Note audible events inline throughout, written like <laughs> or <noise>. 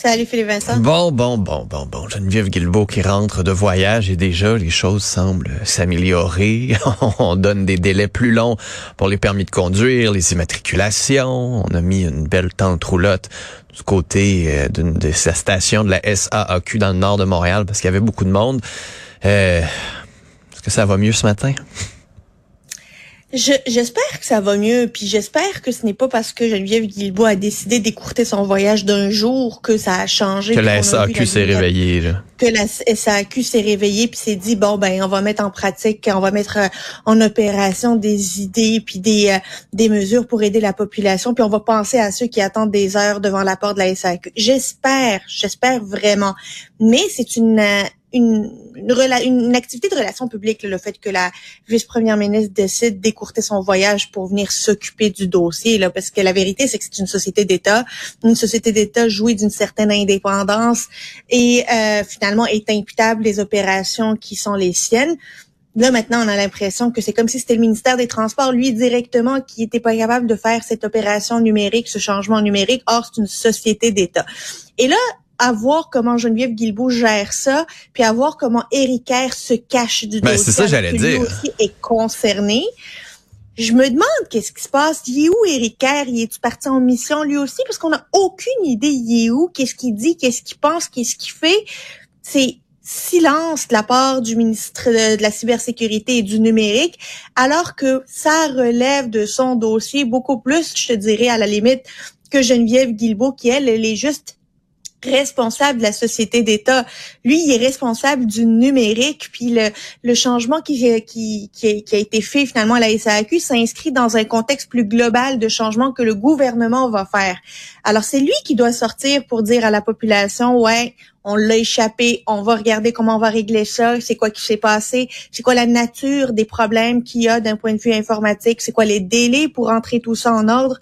Salut Philippe Vincent? Bon, bon, bon, bon, bon. Geneviève Guilbeault qui rentre de voyage et déjà les choses semblent s'améliorer. <laughs> on donne des délais plus longs pour les permis de conduire, les immatriculations. On a mis une belle tente roulotte du côté euh, d'une de sa station de la SAAQ dans le nord de Montréal parce qu'il y avait beaucoup de monde. Euh, Est-ce que ça va mieux ce matin? Je- J'espère que ça va mieux, puis j'espère que ce n'est pas parce que Geneviève Guilbeault a décidé d'écourter son voyage d'un jour que ça a changé. Que la SAAQ s'est réveillée. Là. Que la SAQ s'est réveillée puis s'est dit bon ben on va mettre en pratique, on va mettre euh, en opération des idées puis des euh, des mesures pour aider la population puis on va penser à ceux qui attendent des heures devant la porte de la SAQ. J'espère, j'espère vraiment. Mais c'est une euh, une, une, une activité de relations publiques, le fait que la vice-première ministre décide d'écourter son voyage pour venir s'occuper du dossier, là, parce que la vérité, c'est que c'est une société d'État. Une société d'État jouit d'une certaine indépendance et euh, finalement est imputable des opérations qui sont les siennes. Là, maintenant, on a l'impression que c'est comme si c'était le ministère des Transports, lui, directement, qui était pas capable de faire cette opération numérique, ce changement numérique. Or, c'est une société d'État. Et là, à voir comment Geneviève Guilbeault gère ça, puis à voir comment Éric Kerr se cache du Ben, dossier. c'est ça, j'allais dire. aussi est concerné. Je me demande qu'est-ce qui se passe. Il est où Éric Kerr? Il est-tu parti en mission lui aussi? Parce qu'on n'a aucune idée il est où, qu'est-ce qu'il dit, qu'est-ce qu'il pense, qu'est-ce qu'il fait. C'est silence de la part du ministre de de la cybersécurité et du numérique, alors que ça relève de son dossier beaucoup plus, je te dirais, à la limite, que Geneviève Guilbeault, qui, elle, elle est juste responsable de la société d'État. Lui, il est responsable du numérique, puis le, le changement qui, qui, qui, a, qui a été fait finalement à la SAQ s'inscrit dans un contexte plus global de changement que le gouvernement va faire. Alors, c'est lui qui doit sortir pour dire à la population, ouais, on l'a échappé, on va regarder comment on va régler ça, c'est quoi qui s'est passé, c'est quoi la nature des problèmes qu'il y a d'un point de vue informatique, c'est quoi les délais pour entrer tout ça en ordre.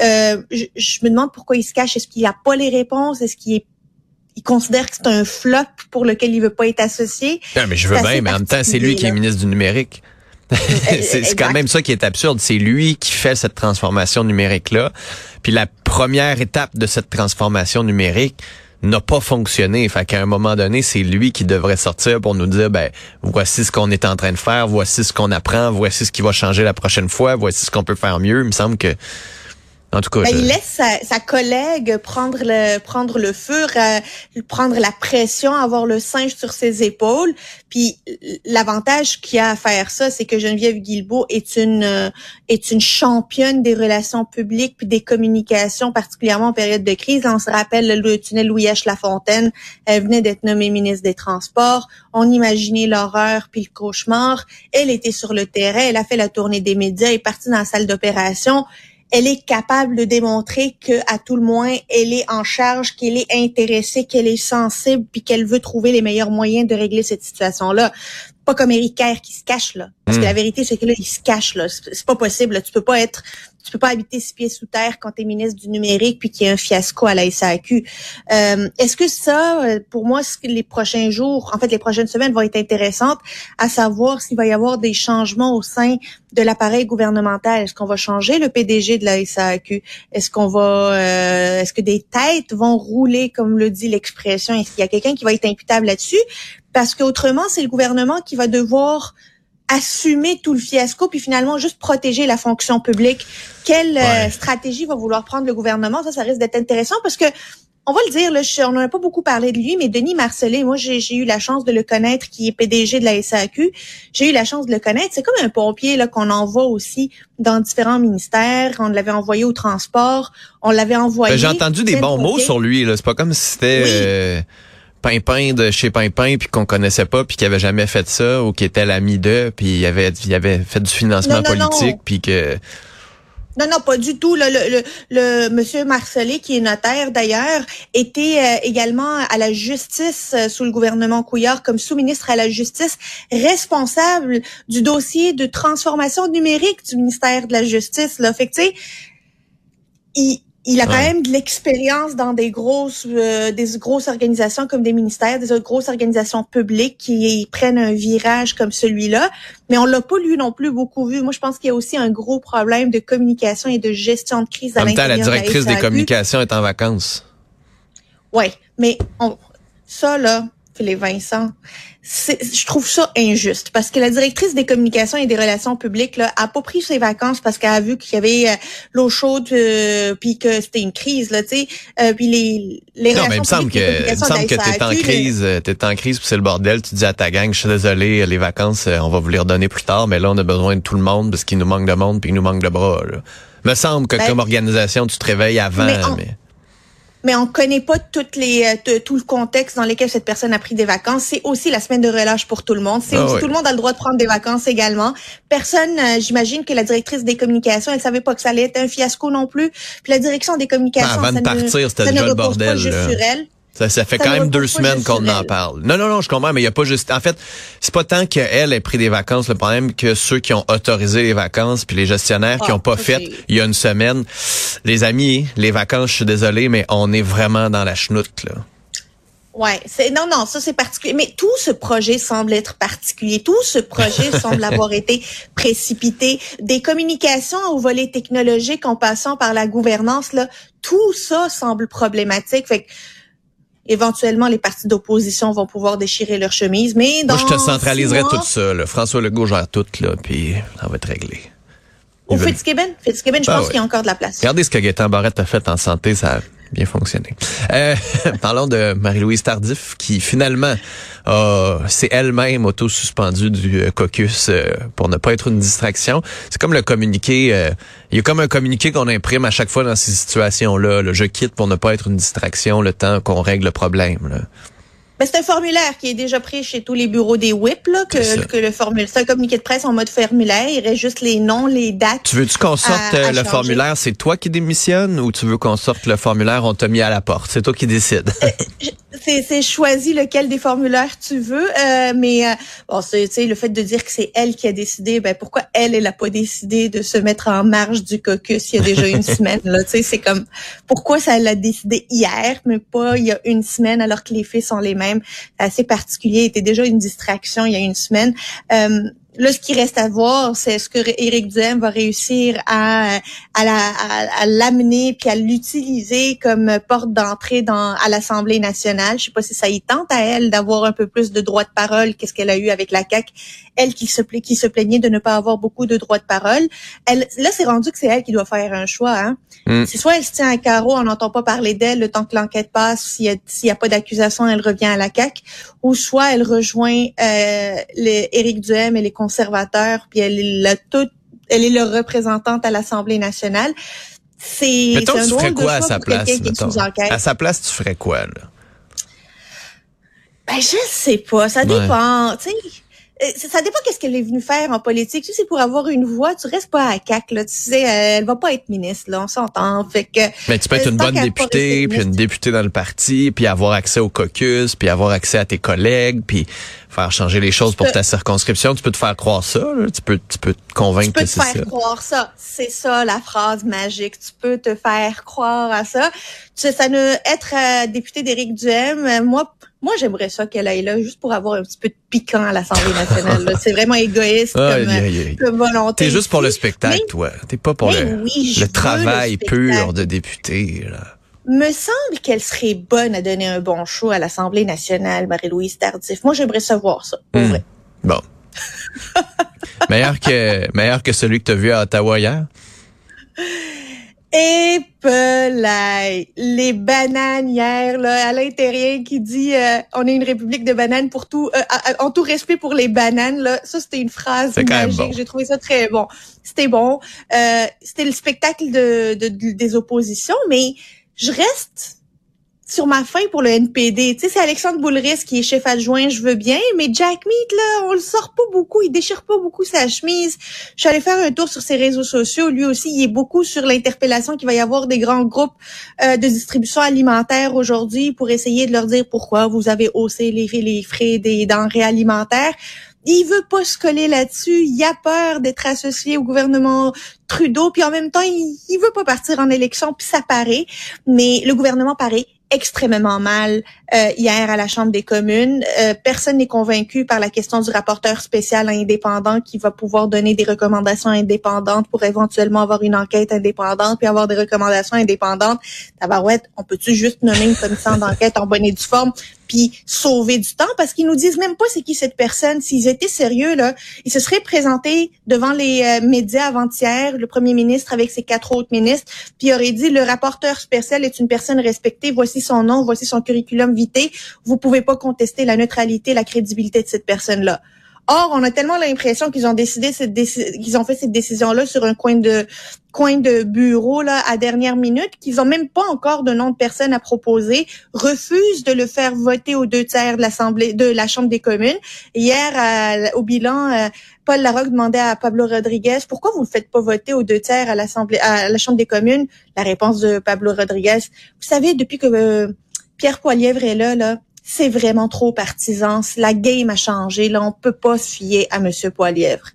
Euh, je, je me demande pourquoi il se cache. Est-ce qu'il a pas les réponses? Est-ce qu'il est il considère que c'est un flop pour lequel il veut pas être associé? Non, mais je veux bien, mais en même temps, c'est lui qui est ministre du numérique. <laughs> c'est c'est quand même ça qui est absurde. C'est lui qui fait cette transformation numérique-là. Puis la première étape de cette transformation numérique n'a pas fonctionné. Fait qu'à un moment donné, c'est lui qui devrait sortir pour nous dire, ben, voici ce qu'on est en train de faire, voici ce qu'on apprend, voici ce qui va changer la prochaine fois, voici ce qu'on peut faire mieux. Il me semble que, en tout cas, Ben, je- il laisse sa, sa collègue prendre le prendre le feu, euh, prendre la pression, avoir le singe sur ses épaules. Puis l'avantage qu'il y a à faire ça, c'est que Geneviève Guilbeault est une euh, est une championne des relations publiques puis des communications, particulièrement en période de crise. On se rappelle le tunnel Louis H. Lafontaine, elle venait d'être nommée ministre des Transports. On imaginait l'horreur puis le cauchemar. Elle était sur le terrain, elle a fait la tournée des médias, elle est partie dans la salle d'opération elle est capable de démontrer que à tout le moins elle est en charge, qu'elle est intéressée, qu'elle est sensible, puis qu'elle veut trouver les meilleurs moyens de régler cette situation-là. Pas comme Kerr qui se cache là, parce que Mm. la vérité c'est que là il se cache là. C'est pas possible. Là. Tu peux pas être, tu peux pas habiter six pieds sous terre quand t'es ministre du numérique puis qu'il y a un fiasco à la SAQ. Euh, Est-ce que ça, euh, pour moi, les prochains jours, en fait les prochaines semaines vont être intéressantes, à savoir s'il va y avoir des changements au sein de l'appareil gouvernemental? Est-ce qu'on va changer le PDG de la SAQ? Est-ce qu'on va, euh, est-ce que des têtes vont rouler, comme le dit l'expression? Est-ce qu'il y a quelqu'un qui va être imputable là-dessus? Parce qu'autrement, c'est le gouvernement qui va devoir assumer tout le fiasco puis finalement juste protéger la fonction publique. Quelle euh, stratégie va vouloir prendre le gouvernement? Ça, ça risque d'être intéressant parce que on va le dire, là, je- on n'en a pas beaucoup parlé de lui, mais Denis Marcellet, moi, j'ai eu la chance de le connaître, qui est PDG de la SAQ. J'ai eu la chance de le connaître. C'est comme un pompier là qu'on envoie aussi dans différents ministères. On l'avait envoyé au transport, on l'avait envoyé. Ben, J'ai entendu des bons mots sur lui. là. C'est pas comme si c'était Oui. euh, Pimpin de chez Pimpin puis qu'on connaissait pas puis qu'il avait jamais fait ça ou qui était l'ami d'eux puis il avait il avait fait du financement Non, non, non. politique puis que Non, non, pas du tout. Le, le, le, le monsieur Marcellet, qui est notaire d'ailleurs, était euh, également à la justice euh, sous le gouvernement Couillard comme sous-ministre à la justice, responsable du dossier de transformation numérique du ministère de la Justice. Là. Fait que, tu sais, il, il a quand Ouais. même de l'expérience dans des grosses euh, des grosses organisations comme des ministères, des autres grosses organisations publiques qui prennent un virage comme celui-là, mais on l'a pas lui non plus beaucoup vu. Moi, je pense qu'il y a aussi un gros problème de communication et de gestion de crise à En même temps, la l'intérieur de directrice des communications est en vacances. Ouais, mais on, ça là, Vincent, je trouve ça injuste parce que la directrice des communications et des relations publiques là, a pas pris ses vacances parce qu'elle a vu qu'il y avait euh, l'eau chaude euh, puis que c'était une crise là, tu sais, euh, puis les les Non, mais il me semble que, il me semble que t'es en crise, euh, t'es en crise puis c'est le bordel. Tu dis à ta gang, je suis désolé, les vacances, on va vous les redonner plus tard, mais là, on a besoin de tout le monde parce qu'il nous manque de monde puis il nous manque de bras, là. Me semble que Ben, comme organisation, tu te réveilles avant, mais mais, on- mais on connaît pas toutes les euh, tout le contexte dans lequel cette personne a pris des vacances. C'est aussi la semaine de relâche pour tout le monde. C'est Ah oui. tout le monde a le droit de prendre des vacances également. Personne, euh, j'imagine que la directrice des communications, elle savait pas que ça allait être un fiasco non plus. Puis la direction des communications, Ben, avant de ça ne- partir, c'était ça déjà ne le repose pas bordel, juste là. sur elle. Ça, ça fait Ça quand même deux semaines qu'on en parle. Non, non, non, je comprends, mais il y a pas juste, en fait, c'est pas tant qu'elle ait pris des vacances, le problème que ceux qui ont autorisé les vacances puis les gestionnaires qui Ah, ont pas fait il y a une semaine. Les amis, les vacances, je suis désolé, mais on est vraiment dans la chenoute, là. Ouais, c'est non non, ça c'est particulier. Mais tout ce projet semble être particulier. Tout ce projet <laughs> semble avoir été précipité. Des communications au volet technologique en passant par la gouvernance là, tout ça semble problématique. Fait que, éventuellement les partis d'opposition vont pouvoir déchirer leur chemise, mais dans Moi, je te mois- tout ça. Là. François Legault gère tout, là, puis ça va être réglé. Au Fitzgibbon, Fitzgibbon, je Ah pense qu'il y a encore de la place. Regardez ce que Gaëtan Barrette a fait en santé, ça bien fonctionné. Euh, <laughs> parlons de Marie-Louise Tardif, qui finalement a- s'est elle-même auto-suspendue du euh, caucus euh, pour ne pas être une distraction. C'est comme le communiqué, euh, il y a comme un communiqué qu'on imprime à chaque fois dans ces situations-là. là. je quitte pour ne pas être une distraction le temps qu'on règle le problème. là. Ben, c'est un formulaire qui est déjà pris chez tous les bureaux des WIP, là, que, que le formulaire. C'est un communiqué de presse en mode formulaire. Il reste juste les noms, les dates. Tu veux-tu qu'on sorte À- euh, à le changer. formulaire, c'est toi qui démissionnes ou tu veux qu'on sorte le formulaire, on t'a mis à la porte? C'est toi qui décides. <laughs> C'est, c'est choisi lequel des formulaires tu veux, euh, mais euh, bon, c'est, tu sais, le fait de dire que c'est elle qui a décidé, ben pourquoi elle, elle a pas décidé de se mettre en marge du caucus il y a déjà une <laughs> semaine là, tu sais, c'est comme pourquoi ça l'a décidé hier, mais pas il y a une semaine alors que les faits sont les mêmes? C'est assez particulier, c'était déjà une distraction il y a une semaine. Euh, Là, ce qui reste à voir, c'est est-ce que Éric Duhem va réussir à, à, la- à- à l'amener puis à l'utiliser comme porte d'entrée dans à l'Assemblée nationale. Je sais pas si ça y tente à elle d'avoir un peu plus de droit de parole qu'est-ce qu'elle a eu avec la CAC. Elle qui se pla- qui se plaignait de ne pas avoir beaucoup de droit de parole. Elle, là, c'est rendu que c'est elle qui doit faire un choix. Hein. Mm. C'est soit elle se tient à carreau, on n'entend pas parler d'elle le temps que l'enquête passe. S'il y a, a pas d'accusation, elle revient à la CAC. Ou soit elle rejoint euh, les Éric Duhem et les conservateurs, puis elle est la toute, elle est leur représentante à l'Assemblée nationale. C'est Mettons, un tu ferais quoi à sa place? À sa place, tu ferais quoi, là? Ben, je sais pas. Ça Ouais. dépend. Tu sais, ça- ça dépend qu'est-ce qu'elle est venue faire en politique. Tu sais, pour avoir une voix, tu restes pas à CAC, là. Tu sais, euh, elle va pas être ministre, là. On s'entend. Fait que, Mais tu peux être Euh, une bonne députée, puis une députée dans le parti, puis avoir accès au caucus, puis avoir accès à tes collègues, puis faire changer les choses pour peux- ta circonscription. Tu peux te faire croire ça, là. Tu peux, tu peux te tu convaincre peux que te c'est faire ça. croire ça. C'est ça, la phrase magique. Tu peux te faire croire à ça. Tu sais, ça ne, être euh, député d'Éric Duhem, euh, moi, moi, j'aimerais ça qu'elle aille là, juste pour avoir un petit peu de piquant à l'Assemblée nationale. C'est vraiment égoïste comme, comme volonté. T'es juste pour le spectacle, Mais- toi. T'es pas pour le, oui, travail le pur de député, là. Me semble qu'elle serait bonne à donner un bon show à l'Assemblée nationale, Marie-Louise Tardif. Moi, j'aimerais savoir ça, pour vrai. Bon. <laughs> meilleur que meilleur que celui que t'as vu à Ottawa hier? Et les bananes hier, là, Alain Terrien qui dit euh, on est une république de bananes pour tout, euh, en tout respect pour les bananes. Là, ça c'était une phrase magique. bon. J'ai trouvé ça très bon. C'était bon. Euh, c'était le spectacle de, de- de- des oppositions, mais je reste sur ma fin pour le NPD. Tu sais, c'est Alexandre Boulris qui est chef adjoint, je veux bien, mais Jack Meat, là, on le sort pas beaucoup, il déchire pas beaucoup sa chemise. Je suis allée faire un tour sur ses réseaux sociaux. Lui aussi, il est beaucoup sur l'interpellation qu'il va y avoir des grands groupes euh, de distribution alimentaire aujourd'hui pour essayer de leur dire pourquoi vous avez haussé les, les frais des denrées alimentaires. il veut pas se coller là-dessus. Il a peur d'être associé au gouvernement Trudeau. Puis en même temps, il, il veut pas partir en élection. Puis ça paraît. Mais le gouvernement paraît extrêmement mal euh, hier à la Chambre des communes. Euh, personne n'est convaincu par la question du rapporteur spécial indépendant qui va pouvoir donner des recommandations indépendantes pour éventuellement avoir une enquête indépendante puis avoir des recommandations indépendantes. Tabarouette, on peut-tu juste nommer une commission d'enquête en bonne et due forme? Puis sauver du temps parce qu'ils nous disent même pas c'est qui cette personne. S'ils étaient sérieux là, ils se seraient présentés devant les euh, médias avant-hier, le premier ministre avec ses quatre autres ministres, puis aurait dit le rapporteur spécial est une personne respectée, voici son nom, voici son curriculum vitae. Vous pouvez pas contester la neutralité, la crédibilité de cette personne-là. Or, on a tellement l'impression qu'ils ont décidé cette qu'ils ont fait cette décision-là sur un coin de coin de bureau là à dernière minute, qu'ils ont même pas encore de nom de personne à proposer, refusent de le faire voter aux deux tiers de l'Assemblée de la Chambre des communes. Hier, au bilan, euh, Paul Larocque demandait à Pablo Rodriguez pourquoi vous ne faites pas voter aux deux tiers à l'Assemblée à la Chambre des communes. La réponse de Pablo Rodriguez, vous savez, depuis que euh, Pierre Poilièvre est là, là, c'est vraiment trop partisan. La game a changé. Là, on peut pas se fier à Monsieur Poilièvre.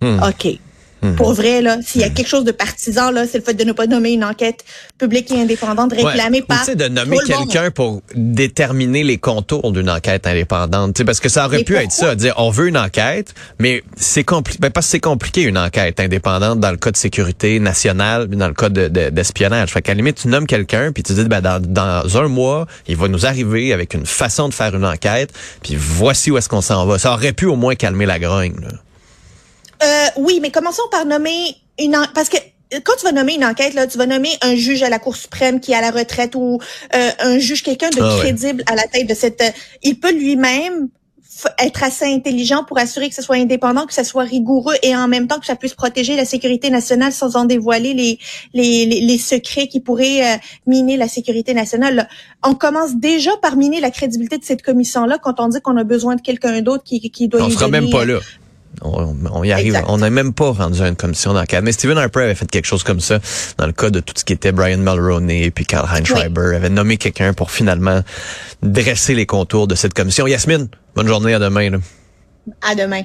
Hmm. OK. Hmm. Pour vrai, là, s'il y a quelque chose de partisan, là, c'est le fait de ne pas nommer une enquête publique et indépendante réclamée par. Tu de nommer quelqu'un pour déterminer les contours d'une enquête indépendante. parce que ça aurait pu être ça, dire on veut une enquête, mais c'est compliqué. Ben, parce que c'est compliqué une enquête indépendante dans le cas de sécurité nationale, dans le cas d'espionnage. De, fait qu'à la limite, tu nommes quelqu'un, puis tu dis ben, dans, dans un mois, il va nous arriver avec une façon de faire une enquête, puis voici où est-ce qu'on s'en va. Ça aurait pu au moins calmer la grogne. Là. Euh, oui, mais commençons par nommer une parce que quand tu vas nommer une enquête, là, tu vas nommer un juge à la Cour suprême qui est à la retraite ou euh, un juge, quelqu'un de ah crédible à la tête de cette. Euh, il peut lui-même être assez intelligent pour assurer que ce soit indépendant, que ce soit rigoureux et en même temps que ça puisse protéger la sécurité nationale sans en dévoiler les les, les, secrets qui pourraient miner la sécurité nationale. On commence déjà par miner la crédibilité de cette commission-là quand on dit qu'on a besoin de quelqu'un d'autre qui, qui doit. On sera même pas là. On, y arrive. On n'a même pas rendu à une commission d'enquête. Mais Stephen Harper avait fait quelque chose comme ça dans le cas de tout ce qui était Brian Mulroney et puis Karl Heinz Schreiber. Avait nommé quelqu'un pour finalement dresser les contours de cette commission. Yasmine, bonne journée. À demain. À demain.